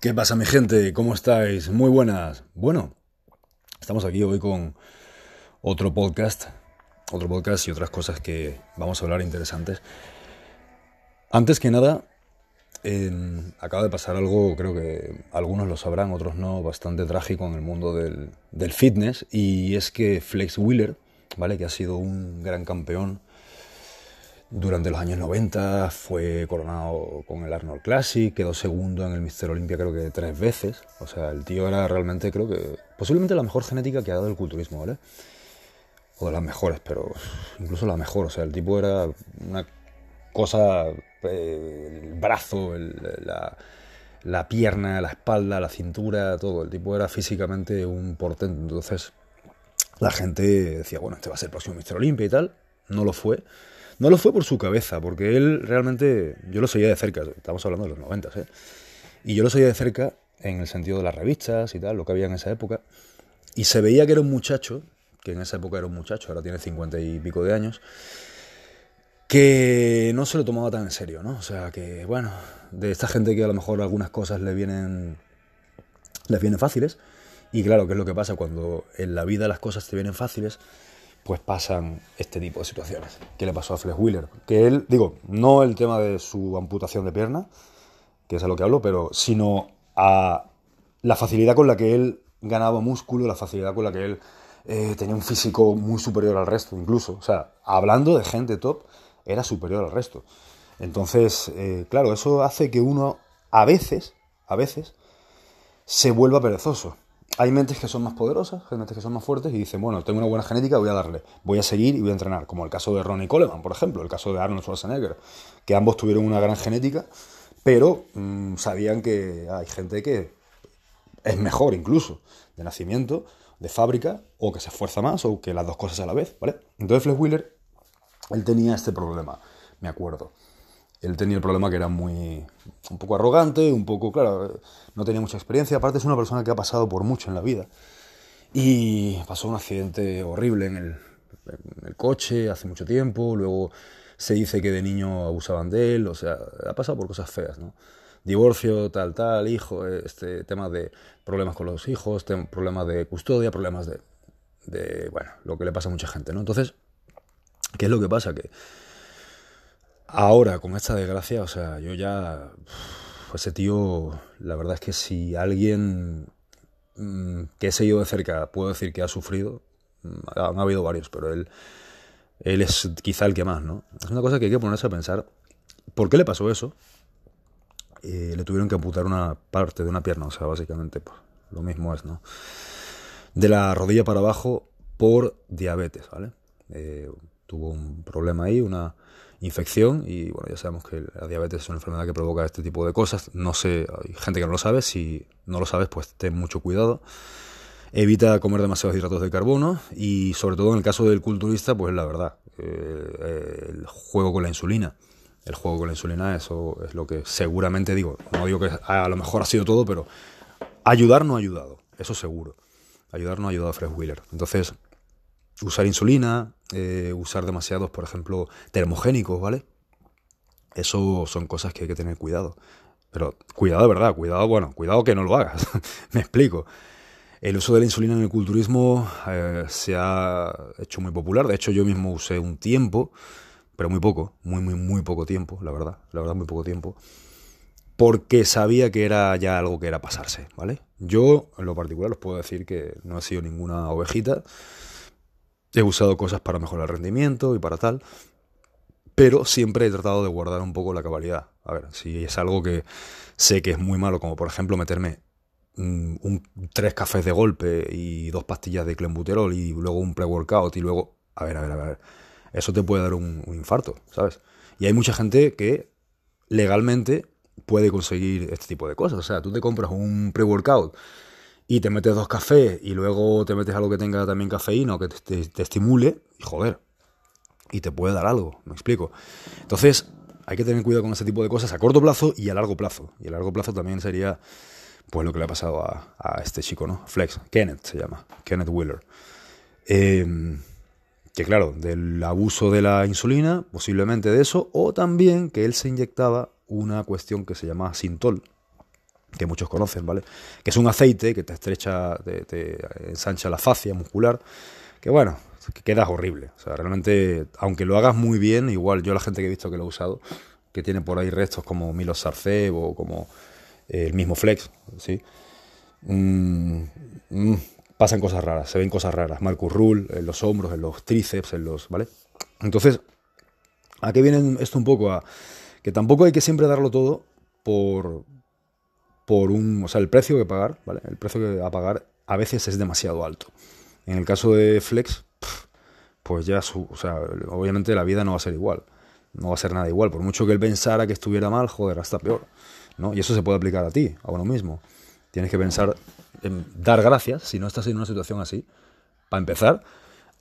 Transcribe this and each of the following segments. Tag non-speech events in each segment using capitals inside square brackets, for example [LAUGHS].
¿Qué pasa mi gente? ¿Cómo estáis? Muy buenas. Bueno, estamos aquí hoy con otro podcast, otro podcast y otras cosas que vamos a hablar interesantes. Antes que nada, acaba de pasar algo, creo que algunos lo sabrán, otros no, bastante trágico en el mundo del, del fitness y es que Flex Wheeler, ¿vale? que ha sido un gran campeón, durante los años 90 fue coronado con el Arnold Classic, quedó segundo en el Mister Olympia creo que tres veces. O sea, el tío era realmente, creo que, posiblemente la mejor genética que ha dado el culturismo, ¿vale? O de las mejores, pero incluso la mejor. O sea, el tipo era una cosa, eh, el brazo, la, pierna, la espalda, la cintura, todo. El tipo era físicamente un portento. Entonces, la gente decía, bueno, este va a ser el próximo Mister Olympia y tal. No lo fue. No lo fue por su cabeza, porque él realmente, yo lo seguía de cerca, estamos hablando de los 90, ¿eh? Y yo lo seguía de cerca en el sentido de las revistas y tal, lo que había en esa época. Y se veía que era un muchacho, que en esa época era un muchacho, ahora tiene cincuenta y pico de años, que no se lo tomaba tan en serio, ¿no? O sea, que, bueno, de esta gente que a lo mejor algunas cosas le vienen, les vienen fáciles. Y claro, ¿qué es lo que pasa? Cuando en la vida las cosas te vienen fáciles, pues pasan este tipo de situaciones. ¿Qué le pasó a Flex Wheeler? Que él, digo, no el tema de su amputación de pierna, que es a lo que hablo, pero sino a la facilidad con la que él ganaba músculo, la facilidad con la que él eh, tenía un físico muy superior al resto, incluso. O sea, hablando de gente top, era superior al resto. Entonces, eh, claro, eso hace que uno a veces, a veces, se vuelva perezoso hay mentes que son más poderosas, hay mentes que son más fuertes y dicen, bueno, tengo una buena genética, voy a darle, voy a seguir y voy a entrenar, como el caso de Ronnie Coleman, por ejemplo, el caso de Arnold Schwarzenegger, que ambos tuvieron una gran genética, pero mm, sabían que hay gente que es mejor incluso de nacimiento, de fábrica, o que se esfuerza más, o que las dos cosas a la vez, ¿vale? Entonces Flex Wheeler, él tenía este problema, me acuerdo él tenía el problema que era muy un poco arrogante, un poco, claro, no tenía mucha experiencia, aparte es una persona que ha pasado por mucho en la vida. Y pasó un accidente horrible en el, coche hace mucho tiempo, luego se dice que de niño abusaban de él, o sea, ha pasado por cosas feas, ¿no? Divorcio, tal, tal, hijo, este tema de problemas con los hijos, problemas de custodia, problemas de, de, bueno, lo que le pasa a mucha gente, ¿no? Entonces, ¿qué es lo que pasa? Que Ahora, con esta desgracia, o sea, yo ya. ese tío, la verdad es que si alguien mm, que he seguido de cerca puedo decir que ha sufrido, mm, han habido varios, pero él, él es quizá el que más, ¿no? Es una cosa que hay que ponerse a pensar. ¿Por qué le pasó eso? Eh, le tuvieron que amputar una parte de una pierna, o sea, básicamente pues, lo mismo es, ¿no? De la rodilla para abajo por diabetes, ¿vale? Eh, tuvo un problema ahí, una infección y bueno, ya sabemos que la diabetes es una enfermedad que provoca este tipo de cosas. No sé, hay gente que no lo sabe, si no lo sabes pues ten mucho cuidado. Evita comer demasiados hidratos de carbono y sobre todo en el caso del culturista, pues la verdad, eh, el juego con la insulina. El juego con la insulina, eso es lo que seguramente digo. No digo que a lo mejor ha sido todo, pero ayudar no ha ayudado, eso seguro. Ayudar no ha ayudado a Fred Wheeler. Entonces, usar insulina, eh, usar demasiados, por ejemplo, termogénicos, ¿vale? Eso son cosas que hay que tener cuidado. Pero cuidado verdad, cuidado, bueno, cuidado que no lo hagas. [LAUGHS] Me explico. El uso de la insulina en el culturismo eh, se ha hecho muy popular. De hecho, yo mismo usé un tiempo, pero muy poco, muy, muy, muy poco tiempo, la verdad. La verdad, muy poco tiempo. Porque sabía que era ya algo que era pasarse, ¿vale? Yo, en lo particular, os puedo decir que no he sido ninguna ovejita. He usado cosas para mejorar el rendimiento y para tal, pero siempre he tratado de guardar un poco la cabalidad. A ver, si es algo que sé que es muy malo, como por ejemplo meterme mm, tres cafés de golpe y dos pastillas de clenbuterol y luego un pre-workout y luego... A ver, a ver, a ver. Eso te puede dar un, un infarto, ¿sabes? Y hay mucha gente que legalmente puede conseguir este tipo de cosas. O sea, tú te compras un pre-workout y te metes dos cafés y luego te metes algo que tenga también cafeína o que te, estimule, y joder, y te puede dar algo, me explico. Entonces, hay que tener cuidado con ese tipo de cosas a corto plazo y a largo plazo. Y a largo plazo también sería, pues, lo que le ha pasado a, este chico, ¿no? Flex, Kenneth se llama, Kenneth Wheeler. Em, que claro, del abuso de la insulina, posiblemente de eso, o también que él se inyectaba una cuestión que se llama Sintol, que muchos conocen, ¿vale? Que es un aceite que te estrecha, te, ensancha la fascia muscular, que bueno, que queda horrible. O sea, realmente, aunque lo hagas muy bien, igual yo la gente que he visto que lo ha usado, que tiene por ahí restos como Milos Sarcev o como el mismo Flex, ¿sí? Mm, mm, pasan cosas raras, se ven cosas raras. Marcus Rule en los hombros, en los tríceps, en los. ¿Vale? Entonces, ¿a qué viene esto un poco? A que tampoco hay que siempre darlo todo por. Por un. O sea, el precio que pagar, ¿vale? El precio que a pagar a veces es demasiado alto. En el caso de Flex, pues ya su, o sea, obviamente la vida no va a ser igual. No va a ser nada igual. Por mucho que él pensara que estuviera mal, joder, hasta peor. ¿no? Y eso se puede aplicar a ti, a uno mismo. Tienes que pensar en dar gracias si no estás en una situación así. Para empezar,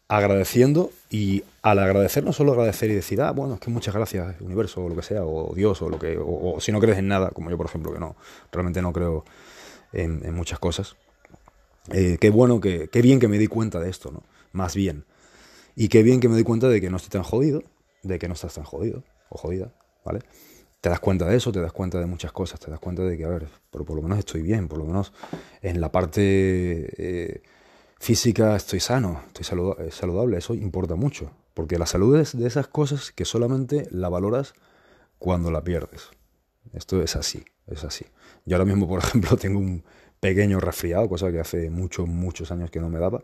agradeciendo y al agradecer no solo agradecer y decir, ah, bueno, es que muchas gracias, universo, o lo que sea, o Dios, o lo que, o, si no crees en nada, como yo por ejemplo, que no, realmente no creo en, muchas cosas. Eh, qué bueno, que, qué bien que me di cuenta de esto, ¿no? Más bien. Y qué bien que me di cuenta de que no estoy tan jodido, de que no estás tan jodido o jodida, ¿vale? te das cuenta de eso, te das cuenta de muchas cosas, te das cuenta de que, a ver, pero por lo menos estoy bien, por lo menos en la parte eh, física estoy sano, estoy eh, saludable, eso importa mucho, porque la salud es de esas cosas que solamente la valoras cuando la pierdes. Esto es así, es así. Yo ahora mismo, por [LAUGHS] ejemplo, tengo un pequeño resfriado, cosa que hace muchos, muchos años que no me daba,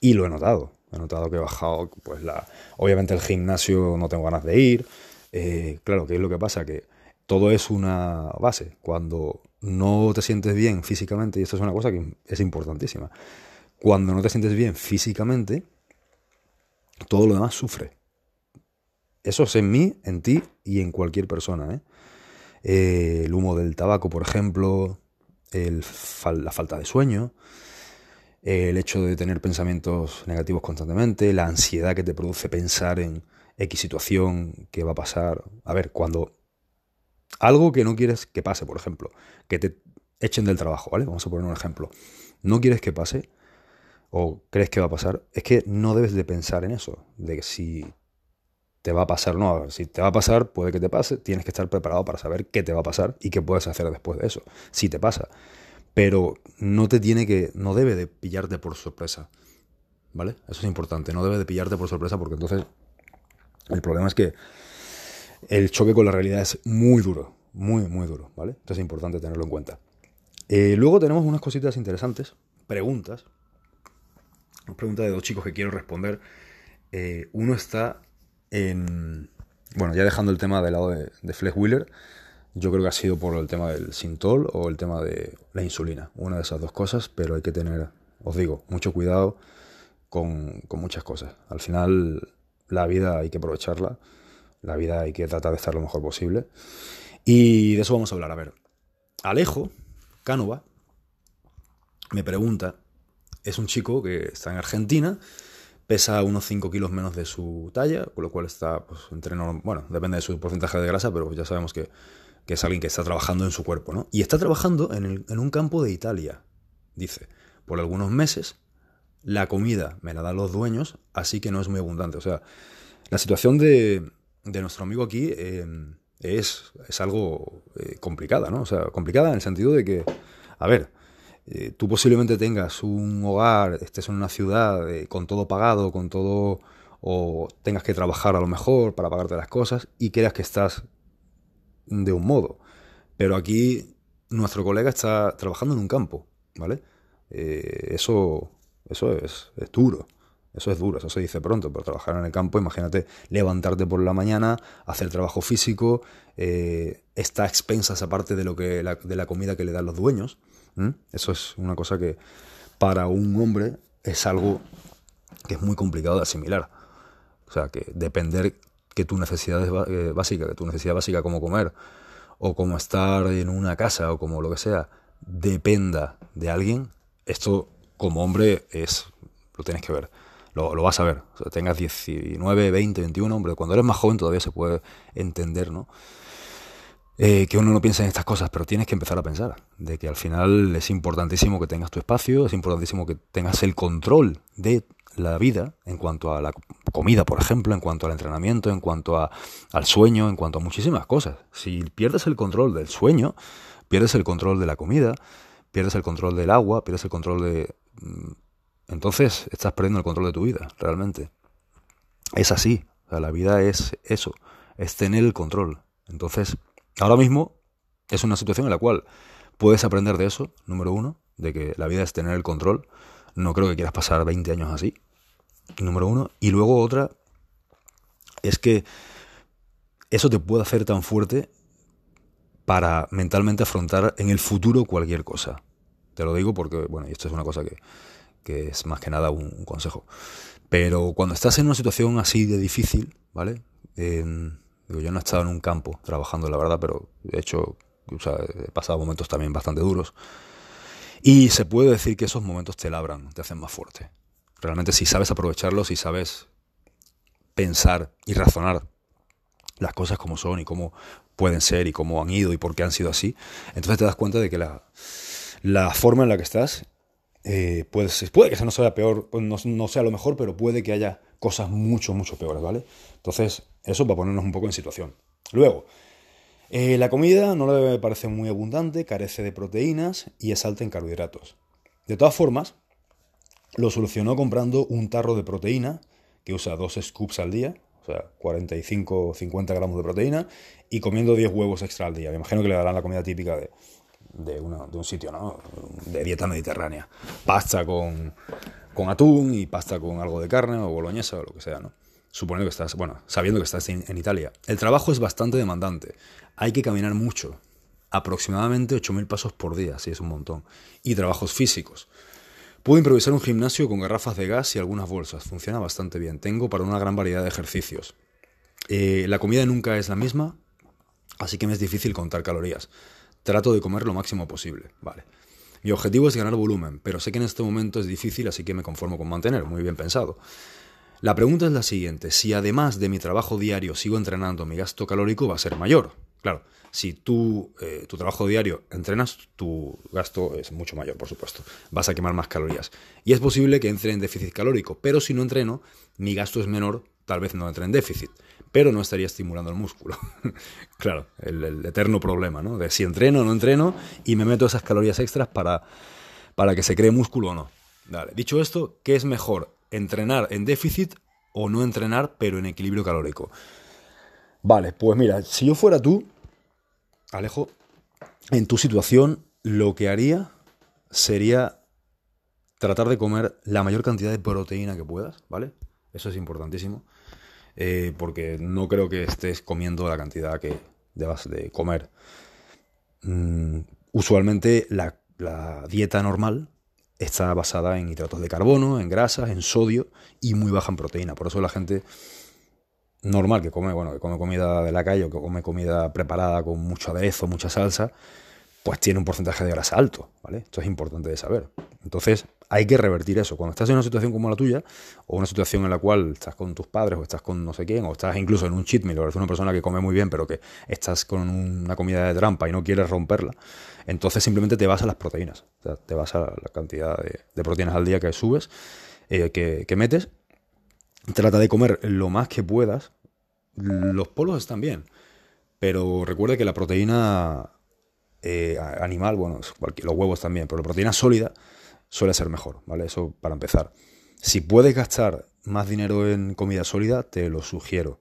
y lo he notado. He notado que he bajado, pues la. Obviamente el gimnasio no tengo ganas de ir. Eh, claro, ¿qué es lo que pasa? Que todo es una base. Cuando no te sientes bien físicamente, y esto es una cosa que es importantísima, cuando no te sientes bien físicamente, todo lo demás sufre. Eso es en mí, en ti y en cualquier persona. ¿eh? Eh, el humo del tabaco, por ejemplo, la falta de sueño, el hecho de tener pensamientos negativos constantemente, la ansiedad que te produce pensar en, X situación que va a pasar. A ver, cuando algo que no quieres que pase, por ejemplo, que te echen del trabajo, ¿vale? Vamos a poner un ejemplo. No quieres que pase o crees que va a pasar, es que no debes de pensar en eso, de que si te va a pasar o no. Si te va a pasar, puede que te pase, tienes que estar preparado para saber qué te va a pasar y qué puedes hacer después de eso, si te pasa. Pero no te tiene que, no debe de pillarte por sorpresa, ¿vale? Eso es importante, no debe de pillarte por sorpresa porque entonces el problema es que el choque con la realidad es muy duro, muy, muy duro, ¿vale? Entonces es importante tenerlo en cuenta. Eh, luego tenemos unas cositas interesantes, preguntas. Una pregunta de dos chicos que quiero responder. Eh, uno está en... Bueno, ya dejando el tema del lado de, de Flex Wheeler, yo creo que ha sido por el tema del Sintol o el tema de la insulina. Una de esas dos cosas, pero hay que tener, os digo, mucho cuidado con, con muchas cosas. Al final la vida hay que aprovecharla, la vida hay que tratar de estar lo mejor posible. Y de eso vamos a hablar. A ver, Alejo Cánova me pregunta, es un chico que está en Argentina, pesa unos 5 kilos menos de su talla, con lo cual está pues, entre, bueno, depende de su porcentaje de grasa, pero ya sabemos que, es alguien que está trabajando en su cuerpo, ¿no? Y está trabajando en, en un campo de Italia, dice, por algunos meses la comida me la dan los dueños, así que no es muy abundante. O sea, la situación de, nuestro amigo aquí em, es, es, algo eh, complicada, ¿no? O sea, complicada en el sentido de que, a ver, eh, tú posiblemente tengas un hogar, estés en una ciudad eh, con todo pagado, con todo, o tengas que trabajar a lo mejor para pagarte las cosas y creas que estás de un modo. Pero aquí nuestro colega está trabajando en un campo, ¿vale? eso eso es, duro. Eso es duro, eso se dice pronto, pero trabajar en el campo, imagínate levantarte por la mañana, hacer trabajo físico, eh, está a expensas aparte de, lo que, de la comida que le dan los dueños. Eso es una cosa que para un hombre es algo que es muy complicado de asimilar. O sea, que depender que tu necesidad eh, básica, que tu necesidad básica como comer, o como estar en una casa, o como lo que sea, dependa de alguien, esto como hombre es, lo tienes que ver, lo, vas a ver. O sea, tengas 19, 20, 21, hombre, cuando eres más joven todavía se puede entender, ¿no? Eh, que uno no piensa en estas cosas, pero tienes que empezar a pensar de que al final es importantísimo que tengas tu espacio, es importantísimo que tengas el control de la vida en cuanto a la comida, por ejemplo, en cuanto al entrenamiento, en cuanto al sueño, en cuanto a muchísimas cosas. Si pierdes el control del sueño, pierdes el control de la comida, pierdes el control del agua, pierdes el control de... Mm, entonces estás perdiendo el control de tu vida, realmente. Es así, la vida es eso, es tener el control. Entonces, ahora mismo es una situación en la cual puedes aprender de eso, número uno, de que la vida es tener el control. No creo que quieras pasar 20 años así, número uno. Y luego otra es que eso te puede hacer tan fuerte para mentalmente afrontar en el futuro cualquier cosa. Te lo digo porque, bueno, y esto es una cosa que, es más que nada un, consejo. Pero cuando estás en una situación así de difícil, ¿vale? Digo, yo no he estado en un campo trabajando, la verdad, pero de hecho he pasado momentos también bastante duros. Y se puede decir que esos momentos te labran, te hacen más fuerte. Realmente si sabes aprovecharlos, si sabes pensar y razonar las cosas como son y cómo pueden ser y cómo han ido y por qué han sido así, entonces te das cuenta de que la, la forma en la que estás eh, puede, puede que no sea peor, no, no, sea lo mejor, pero puede que haya cosas mucho, mucho peores, ¿vale? Entonces, eso para ponernos un poco en situación. Luego, eh, la comida no le parece muy abundante, carece de proteínas y es alta en carbohidratos. De todas formas, lo solucionó comprando un tarro de proteína que usa dos scoops al día, o sea, 45 o 50 gramos de proteína, y comiendo 10 huevos extra al día. Me imagino que le darán la comida típica de, de, un sitio, ¿no? De dieta mediterránea. Pasta con, con atún y pasta con algo de carne o boloñesa o lo que sea, ¿no? Suponiendo que estás, bueno, sabiendo que estás en, Italia. El trabajo es bastante demandante. Hay que caminar mucho, aproximadamente 8.000 pasos por día, si es un montón. Y trabajos físicos. Puedo improvisar un gimnasio con garrafas de gas y algunas bolsas. Funciona bastante bien. Tengo para una gran variedad de ejercicios. Eh, la comida nunca es la misma, así que me es difícil contar calorías. Trato de comer lo máximo posible. Vale. Mi objetivo es ganar volumen, pero sé que en este momento es difícil, así que me conformo con mantener. Muy bien pensado. La pregunta es la siguiente, si además de mi trabajo diario sigo entrenando, mi gasto calórico va a ser mayor. Claro, si tú, eh, tu trabajo diario entrenas, tu gasto es mucho mayor, por supuesto. Vas a quemar más calorías. Y es posible que entre en déficit calórico, pero si no entreno, mi gasto es menor, tal vez no entre en déficit, pero no estaría estimulando el músculo. [LAUGHS] claro, el, eterno problema, ¿no? De si entreno o no entreno y me meto esas calorías extras para, para que se cree músculo o no. Dicho esto, ¿qué es mejor? Entrenar en déficit o no entrenar, pero en equilibrio calórico. Vale, pues mira, si yo fuera tú, Alejo, en tu situación, lo que haría sería tratar de comer la mayor cantidad de proteína que puedas, ¿vale? Eso es importantísimo, eh, porque no creo que estés comiendo la cantidad que debas de comer. Mm, usualmente la, la dieta normal está basada en hidratos de carbono, en grasas, en sodio y muy baja en proteína. Por eso la gente normal que come, bueno, que come comida de la calle o que come comida preparada con mucho aderezo, mucha salsa, pues tiene un porcentaje de grasa alto, ¿vale? Esto es importante de saber. Entonces, hay que revertir eso. Cuando estás en una situación como la tuya, o una situación en la cual estás con tus padres, o estás con no sé quién, o estás incluso en un cheat meal, o eres una persona que come muy bien, pero que estás con una comida de trampa y no quieres romperla, entonces simplemente te vas a las proteínas. O sea, te vas a la cantidad de, proteínas al día que subes, eh, que, metes. Trata de comer lo más que puedas. Los polos están bien, pero recuerda que la proteína eh, animal, bueno, los huevos también, pero la proteína sólida suele ser mejor, ¿vale? Eso para empezar. Si puedes gastar más dinero en comida sólida, te lo sugiero.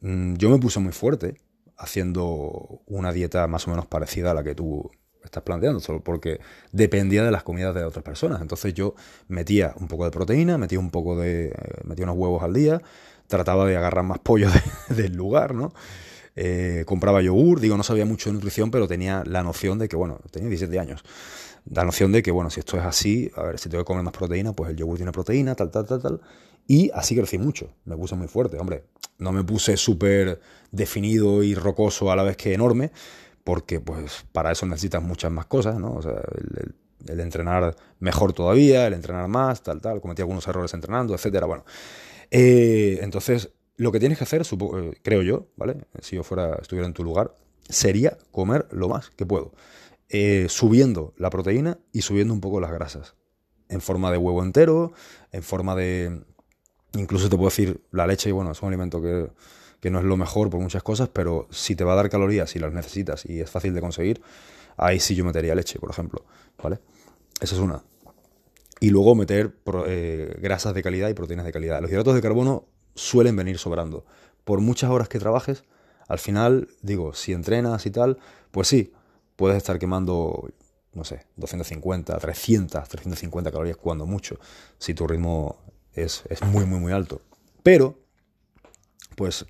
Mm, yo me puse muy fuerte haciendo una dieta más o menos parecida a la que tú estás planteando, solo porque dependía de las comidas de otras personas. Entonces yo metía un poco de proteína, metía un poco de. Eh, metía unos huevos al día, trataba de agarrar más pollo [LAUGHS] del lugar, ¿no? Eh, compraba yogur, digo, no sabía mucho de nutrición, pero tenía la noción de que, bueno, tenía 17 años la noción de que, bueno, si esto es así, a ver, si tengo que comer más proteína, pues el yogur tiene proteína, tal, tal, tal, tal. Y así crecí mucho, me puse muy fuerte, hombre. No me puse súper definido y rocoso a la vez que enorme, porque pues para eso necesitas muchas más cosas, ¿no? O sea, el, entrenar mejor todavía, el entrenar más, tal, tal, cometí algunos errores entrenando, etcétera. Bueno, eh, entonces lo que tienes que hacer, eh, creo yo, ¿vale? Si yo fuera, estuviera en tu lugar, sería comer lo más que puedo. Eh, subiendo la proteína y subiendo un poco las grasas. En forma de huevo entero, en forma de... Incluso te puedo decir, la leche, bueno, es un alimento que, no es lo mejor por muchas cosas, pero si te va a dar calorías y las necesitas y es fácil de conseguir, ahí sí yo metería leche, por ejemplo, ¿vale? Esa es una. Y luego meter eh, grasas de calidad y proteínas de calidad. Los hidratos de carbono suelen venir sobrando. Por muchas horas que trabajes, al final, digo, si entrenas y tal, pues sí, puedes estar quemando, no sé, 250, 300, 350 calorías cuando mucho, si tu ritmo es, es muy, muy, muy alto. Pero, pues,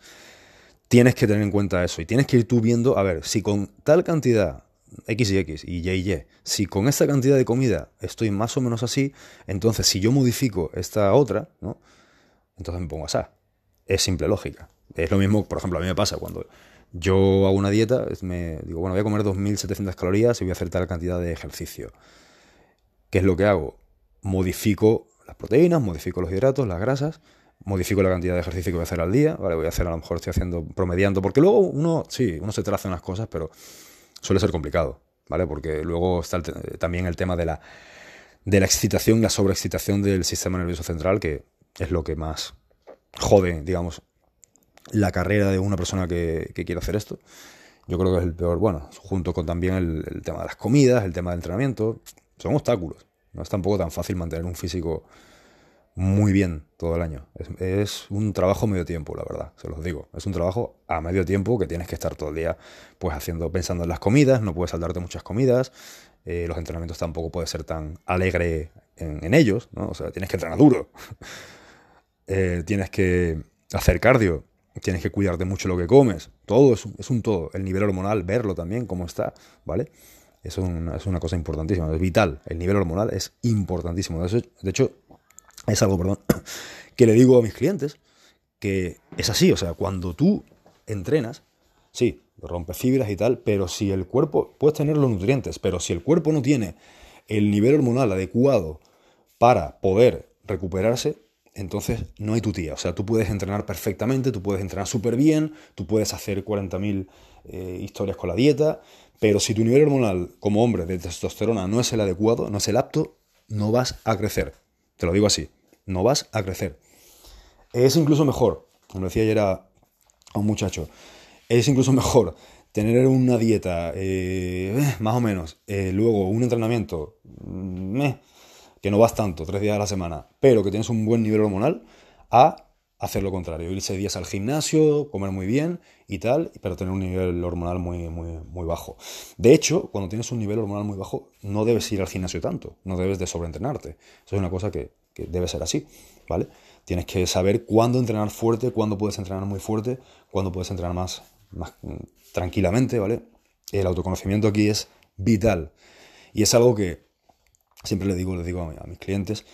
tienes que tener en cuenta eso y tienes que ir tú viendo, a ver, si con tal cantidad X y X y Y y Y. Si con esta cantidad de comida estoy más o menos así, entonces si yo modifico esta otra, ¿no? Entonces me pongo asá. Es simple lógica. Es lo mismo, por ejemplo, a mí me pasa cuando yo hago una dieta, me digo, bueno, voy a comer 2.700 calorías y voy a hacer tal cantidad de ejercicio. ¿Qué es lo que hago? Modifico las proteínas, modifico los hidratos, las grasas, modifico la cantidad de ejercicio que voy a hacer al día, ¿vale? Voy a hacer, a lo mejor estoy haciendo, promediando, porque luego uno, sí, uno se traza unas cosas, pero suele ser complicado, ¿vale? Porque luego está también el tema de la, de la excitación, la sobreexcitación del sistema nervioso central, que es lo que más jode, digamos, la carrera de una persona que, quiere hacer esto. Yo creo que es el peor, bueno, junto con también el, tema de las comidas, el tema del entrenamiento, son obstáculos. No es tampoco tan fácil mantener un físico muy bien todo el año. Es, un trabajo medio tiempo, la verdad, se los digo. Es un trabajo a medio tiempo que tienes que estar todo el día pues haciendo, pensando en las comidas, no puedes saltarte muchas comidas, eh, los entrenamientos tampoco puedes ser tan alegre en, ellos, ¿no? O sea, tienes que entrenar duro, [LAUGHS] eh, tienes que hacer cardio, tienes que cuidarte mucho lo que comes, todo es, es, un todo, el nivel hormonal, verlo también, cómo está, ¿vale? Es una, es una cosa importantísima, es vital, el nivel hormonal es importantísimo. De hecho, es algo, perdón, [COUGHS] que le digo a mis clientes, que es así, o sea, cuando tú entrenas, sí, rompes fibras y tal, pero si el cuerpo, puedes tener los nutrientes, pero si el cuerpo no tiene el nivel hormonal adecuado para poder recuperarse, entonces no hay tu tía. O sea, tú puedes entrenar perfectamente, tú puedes entrenar súper bien, tú puedes hacer 40.000 eh, historias con la dieta, pero si tu nivel hormonal como hombre de testosterona no es el adecuado, no es el apto, no vas a crecer. Te lo digo así, no vas a crecer. Es incluso mejor, como decía ayer a, un muchacho, es incluso [LAUGHS] mejor tener una dieta eh, más o menos, eh, luego un entrenamiento mm, que no vas tanto, tres días a la semana, pero que tienes un buen nivel hormonal, a hacer lo contrario, irse días al gimnasio, comer muy bien y tal, pero tener un nivel hormonal muy, muy, muy bajo. De hecho, cuando tienes un nivel hormonal muy bajo, no debes ir al gimnasio tanto, no debes de sobreentrenarte. Eso es una cosa que, debe ser así, ¿vale? Tienes que saber cuándo entrenar fuerte, cuándo puedes entrenar muy fuerte, cuándo puedes entrenar más, más mm, tranquilamente, ¿vale? El autoconocimiento aquí es vital. Y es algo que siempre le digo, les digo a mis clientes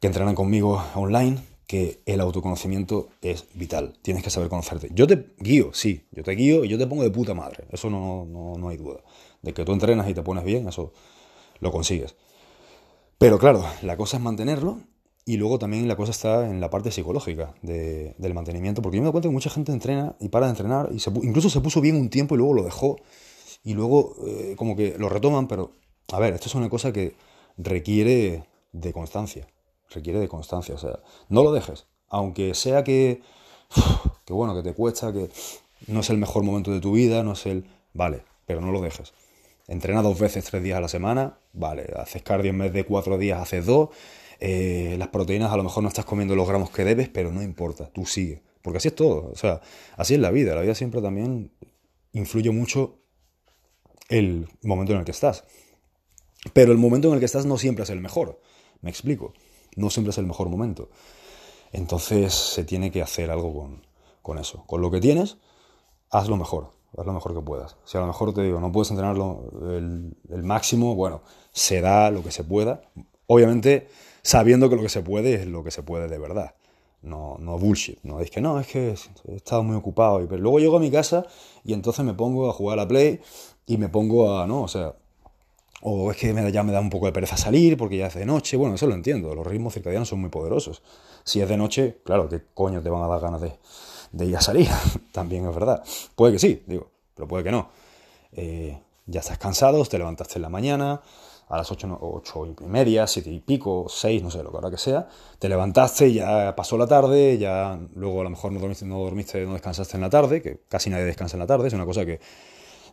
que entrenan conmigo online, que el autoconocimiento es vital. Tienes que saber conocerte. Yo te guío, sí, yo te guío y yo te pongo de puta madre. Eso no, no, hay duda. De que tú entrenas y te pones bien, eso lo consigues. Pero claro, la cosa es mantenerlo y luego también la cosa está en la parte psicológica del mantenimiento. Porque yo me doy cuenta que mucha gente entrena y para de entrenar y incluso se puso bien un tiempo y luego lo dejó y luego eh, como que lo retoman. Pero a ver, esto es una cosa que requiere de constancia requiere de constancia. O sea, no lo dejes. Aunque sea que, [SIGHS] que bueno, que te cuesta, que no es el mejor momento de tu vida, no es el... Vale, pero no lo dejes. Entrena dos veces, tres días a la semana, vale, haces cardio en vez de cuatro días, haces dos. Eh, las proteínas a lo mejor no estás comiendo los gramos que debes, pero no importa, tú sigue. Porque así es todo, o sea, así es la vida. La vida siempre también influye mucho el momento en el que estás. Pero el momento en el que estás no siempre es el mejor. Me explico no siempre es el mejor momento. Entonces se tiene que hacer algo con, eso. Con lo que tienes, haz lo mejor, haz lo mejor que puedas. Si a lo mejor te digo, no puedes entrenarlo el, el máximo, bueno, se da lo que se pueda. Obviamente, sabiendo que lo que se puede es lo que se puede de verdad. No, no bullshit. No es que no, es que he estado muy ocupado. Pero luego llego a mi casa y entonces me pongo a jugar a la Play y me pongo a, no, o sea, o es que ya me da un poco de pereza salir porque ya es de noche. Bueno, eso lo entiendo. Los ritmos circadianos son muy poderosos. Si es de noche, claro, ¿qué coño te van a dar ganas de, ir a salir? También es verdad. Puede que sí, digo, pero puede que no. Eh, ya estás cansado, te levantaste en la mañana, a las ocho, ocho y media, siete y pico, seis, no sé, lo que ahora que sea. Te levantaste, ya pasó la tarde, ya luego a lo mejor no dormiste, no dormiste, no descansaste en la tarde, que casi nadie descansa en la tarde. Es una cosa que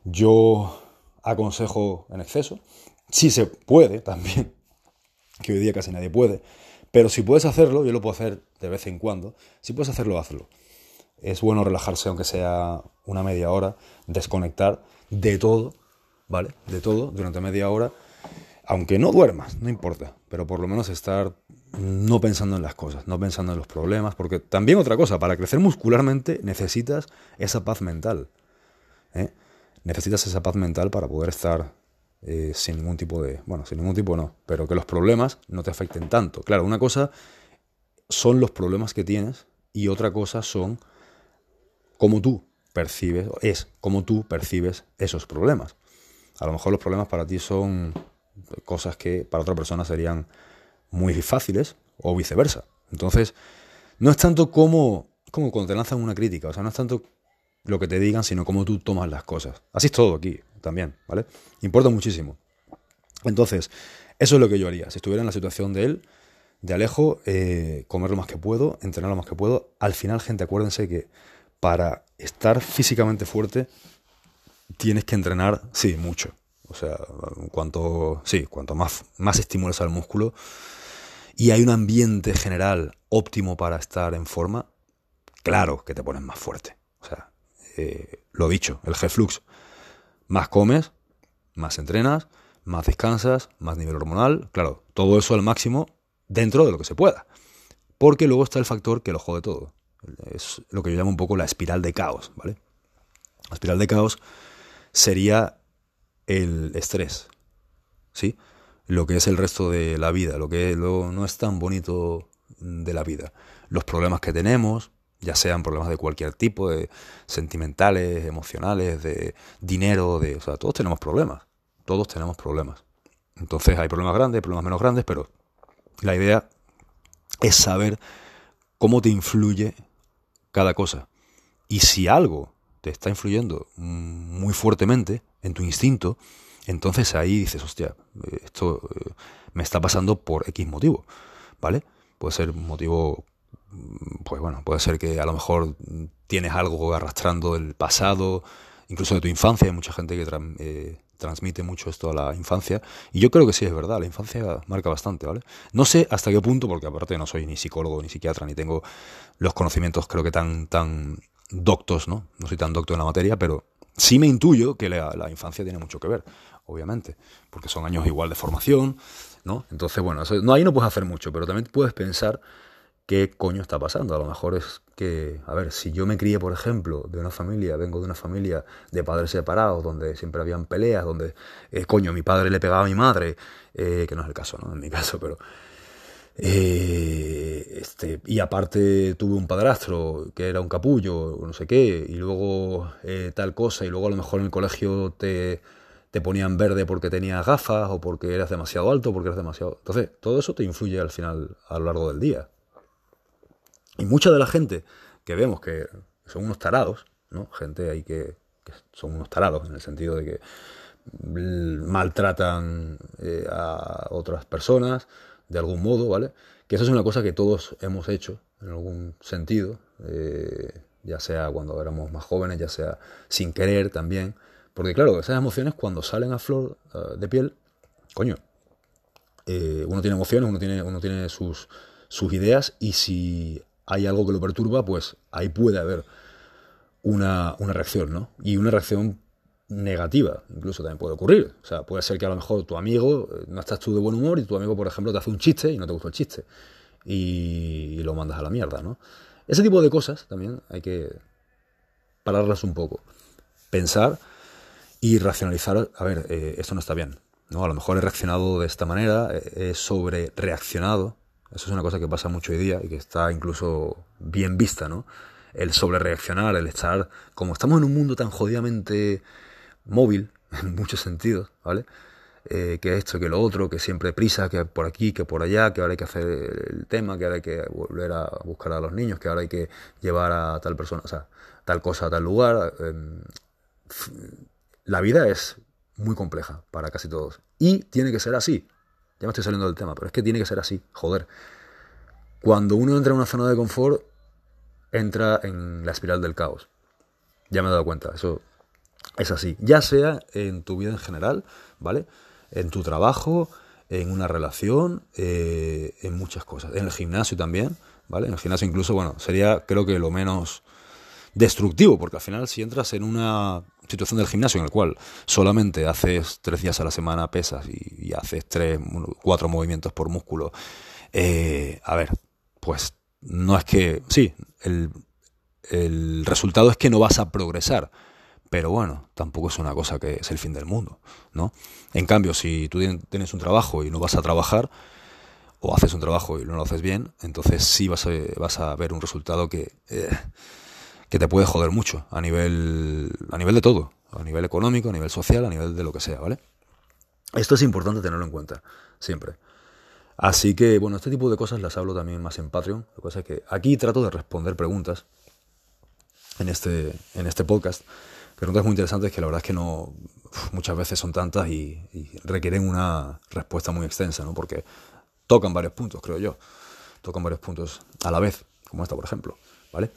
yo aconsejo en exceso. Si se puede también, [LAUGHS] que hoy día casi nadie puede, pero si puedes hacerlo, yo lo puedo hacer de vez en cuando, si puedes hacerlo, hazlo. Es bueno relajarse aunque sea una media hora, desconectar de todo, ¿vale? De todo durante media hora, aunque no duermas, no importa, pero por lo menos estar no pensando en las cosas, no pensando en los problemas, porque también otra cosa, para crecer muscularmente necesitas esa paz mental. ¿eh? Necesitas esa paz mental para poder estar eh, sin ningún tipo de, bueno, sin ningún tipo no, pero que los problemas no te afecten tanto. Claro, una cosa son los problemas que tienes y otra cosa son cómo tú percibes, es cómo tú percibes esos problemas. A lo mejor los problemas para ti son cosas que para otra persona serían muy fáciles o viceversa. Entonces, no es tanto como, como cuando te lanzan una crítica, o sea, no es tanto lo que te digan, sino cómo tú tomas las cosas. Así es todo aquí, también, ¿vale? Importa muchísimo. Entonces, eso es lo que yo haría. Si estuviera en la situación de él, de Alejo, eh, comer lo más que puedo, entrenar lo más que puedo. Al final, gente, acuérdense que para estar físicamente fuerte, tienes que entrenar, sí, mucho. O sea, cuanto, sí, cuanto más, más al músculo, y hay un ambiente general óptimo para estar en forma, claro que te pones más fuerte. O sea, eh, lo dicho, el G-Flux. Más comes, más entrenas, más descansas, más nivel hormonal. Claro, todo eso al máximo dentro de lo que se pueda. Porque luego está el factor que lo jode todo. Es lo que yo llamo un poco la espiral de caos, ¿vale? La espiral de caos sería el estrés, ¿sí? lo que es el resto de la vida, lo que no es tan bonito de la vida. Los problemas que tenemos, ya sean problemas de cualquier tipo, de sentimentales, emocionales, de dinero, de, o sea, todos tenemos problemas, todos tenemos problemas. Entonces hay problemas grandes, problemas menos grandes, pero la idea es saber cómo te influye cada cosa. Y si algo te está influyendo muy fuertemente en tu instinto, entonces ahí dices, hostia, esto eh, me está pasando por X motivo, ¿vale? Puede ser un motivo, pues bueno, puede ser que a lo mejor tienes algo arrastrando del pasado, incluso de tu infancia, hay mucha gente que eh, transmite mucho esto a la infancia, y yo creo que sí es verdad, la infancia marca bastante, ¿vale? No sé hasta qué punto, porque aparte no soy ni psicólogo ni psiquiatra, ni tengo los conocimientos creo que tan, tan doctos, ¿no? No soy tan docto en la materia, pero sí me intuyo que la infancia tiene mucho que ver obviamente, porque son años igual de formación, ¿no? Entonces, bueno, no, ahí no puedes hacer mucho, pero también puedes pensar qué coño está pasando. A lo mejor es que, a ver, si yo me crié, por ejemplo, de una familia, vengo de una familia de padres separados, donde siempre habían peleas, donde, eh, coño, mi padre le pegaba a mi madre, eh, que no es el caso, ¿no? En mi caso, pero... Eh, este, y aparte tuve un padrastro que era un capullo, no sé qué, y luego tal cosa, y luego a lo mejor en el colegio te, te ponían verde porque tenías gafas o porque eras demasiado alto, porque eras demasiado... Entonces, todo eso te influye al final, a lo largo del día. Y mucha de la gente que vemos que son unos tarados, ¿no? Gente ahí que, son unos tarados, en el sentido de que maltratan eh, a otras personas de algún modo, ¿vale? Que eso es una cosa que todos hemos hecho en algún sentido, eh, ya sea cuando éramos más jóvenes, ya sea sin querer también. Porque claro, esas emociones cuando salen a flor eh, de piel, coño, uno tiene emociones, uno tiene, uno tiene sus, sus ideas y si hay algo que lo perturba, pues ahí puede haber una, una reacción, ¿no? Y una reacción negativa, incluso también puede ocurrir. O sea, puede ser que a lo mejor tu amigo, eh, no estás tú de buen humor y tu amigo, por ejemplo, te hace un chiste y no te gusta el chiste. Y, lo mandas a la mierda, ¿no? Ese tipo de cosas también hay que pararlas un poco. Pensar y racionalizar, a ver, eh, esto no está bien. ¿no? A lo mejor he reaccionado de esta manera, he sobre reaccionado. Eso es una cosa que pasa mucho hoy día y que está incluso bien vista, ¿no? El sobre reaccionar, el estar. Como estamos en un mundo tan jodidamente móvil, [LAUGHS] en muchos sentidos, ¿vale? Eh, que esto, que lo otro, que siempre prisa, que por aquí, que por allá, que ahora hay que hacer el tema, que ahora hay que volver a buscar a los niños, que ahora hay que llevar a tal persona, o sea, tal cosa a tal lugar. Em, la vida es muy compleja para casi todos. Y tiene que ser así. Ya me estoy saliendo del tema, pero es que tiene que ser así. Joder. Cuando uno entra en una zona de confort, entra en la espiral del caos. Ya me he dado cuenta. Eso Es así, ya sea en tu vida en general, ¿vale? En tu trabajo, en una relación, eh, en muchas cosas. En el gimnasio también, ¿vale? En el gimnasio incluso, bueno, sería creo que lo menos destructivo, porque al final si entras en una situación del gimnasio en el cual solamente haces tres días a la semana pesas y, haces tres, cuatro movimientos por músculo, eh, a ver, pues no es que, sí, el, el resultado es que no vas a progresar, pero bueno, tampoco es una cosa que es el fin del mundo, ¿no? En cambio, si tú tienes un trabajo y no vas a trabajar, o haces un trabajo y no lo haces bien, entonces sí vas a, vas a ver un resultado que, eh, que te puede joder mucho a nivel, a nivel de todo, a nivel económico, a nivel social, a nivel de lo que sea, ¿vale? Esto es importante tenerlo en cuenta, siempre. Así que, bueno, este tipo de cosas las hablo también más en Patreon. Lo que pasa es que aquí trato de responder preguntas en este, en este podcast preguntas muy interesantes que la verdad es que no muchas veces son tantas y, requieren una respuesta muy extensa, ¿no? Porque tocan varios puntos, creo yo. Tocan varios puntos a la vez, como esta, por ejemplo, ¿vale?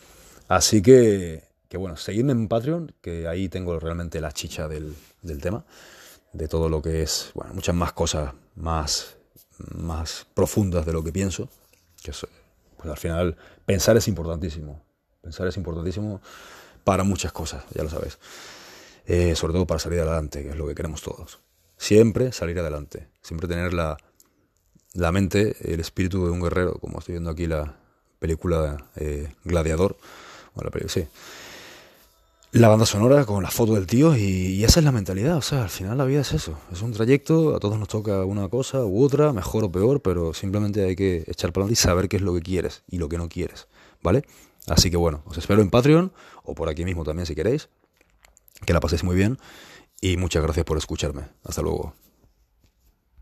Así que, que bueno, seguidme en Patreon, que ahí tengo realmente la chicha del, del tema, de todo lo que es, bueno, muchas más cosas más, más profundas de lo que pienso, que pues al final pensar es importantísimo, pensar es importantísimo para muchas cosas, ya lo sabes. Eh, sobre todo para salir adelante, que es lo que queremos todos. Siempre salir adelante, siempre tener la, la mente, el espíritu de un guerrero, como estoy viendo aquí la película eh, Gladiador. La sí. La banda sonora con la foto del tío y, y, esa es la mentalidad, o sea, al final la vida es eso, es un trayecto, a todos nos toca una cosa u otra, mejor o peor, pero simplemente hay que echar para adelante y saber qué es lo que quieres y lo que no quieres, ¿vale? Así que bueno, os espero en Patreon o por aquí mismo también si queréis. Que la paséis muy bien y muchas gracias por escucharme. Hasta luego.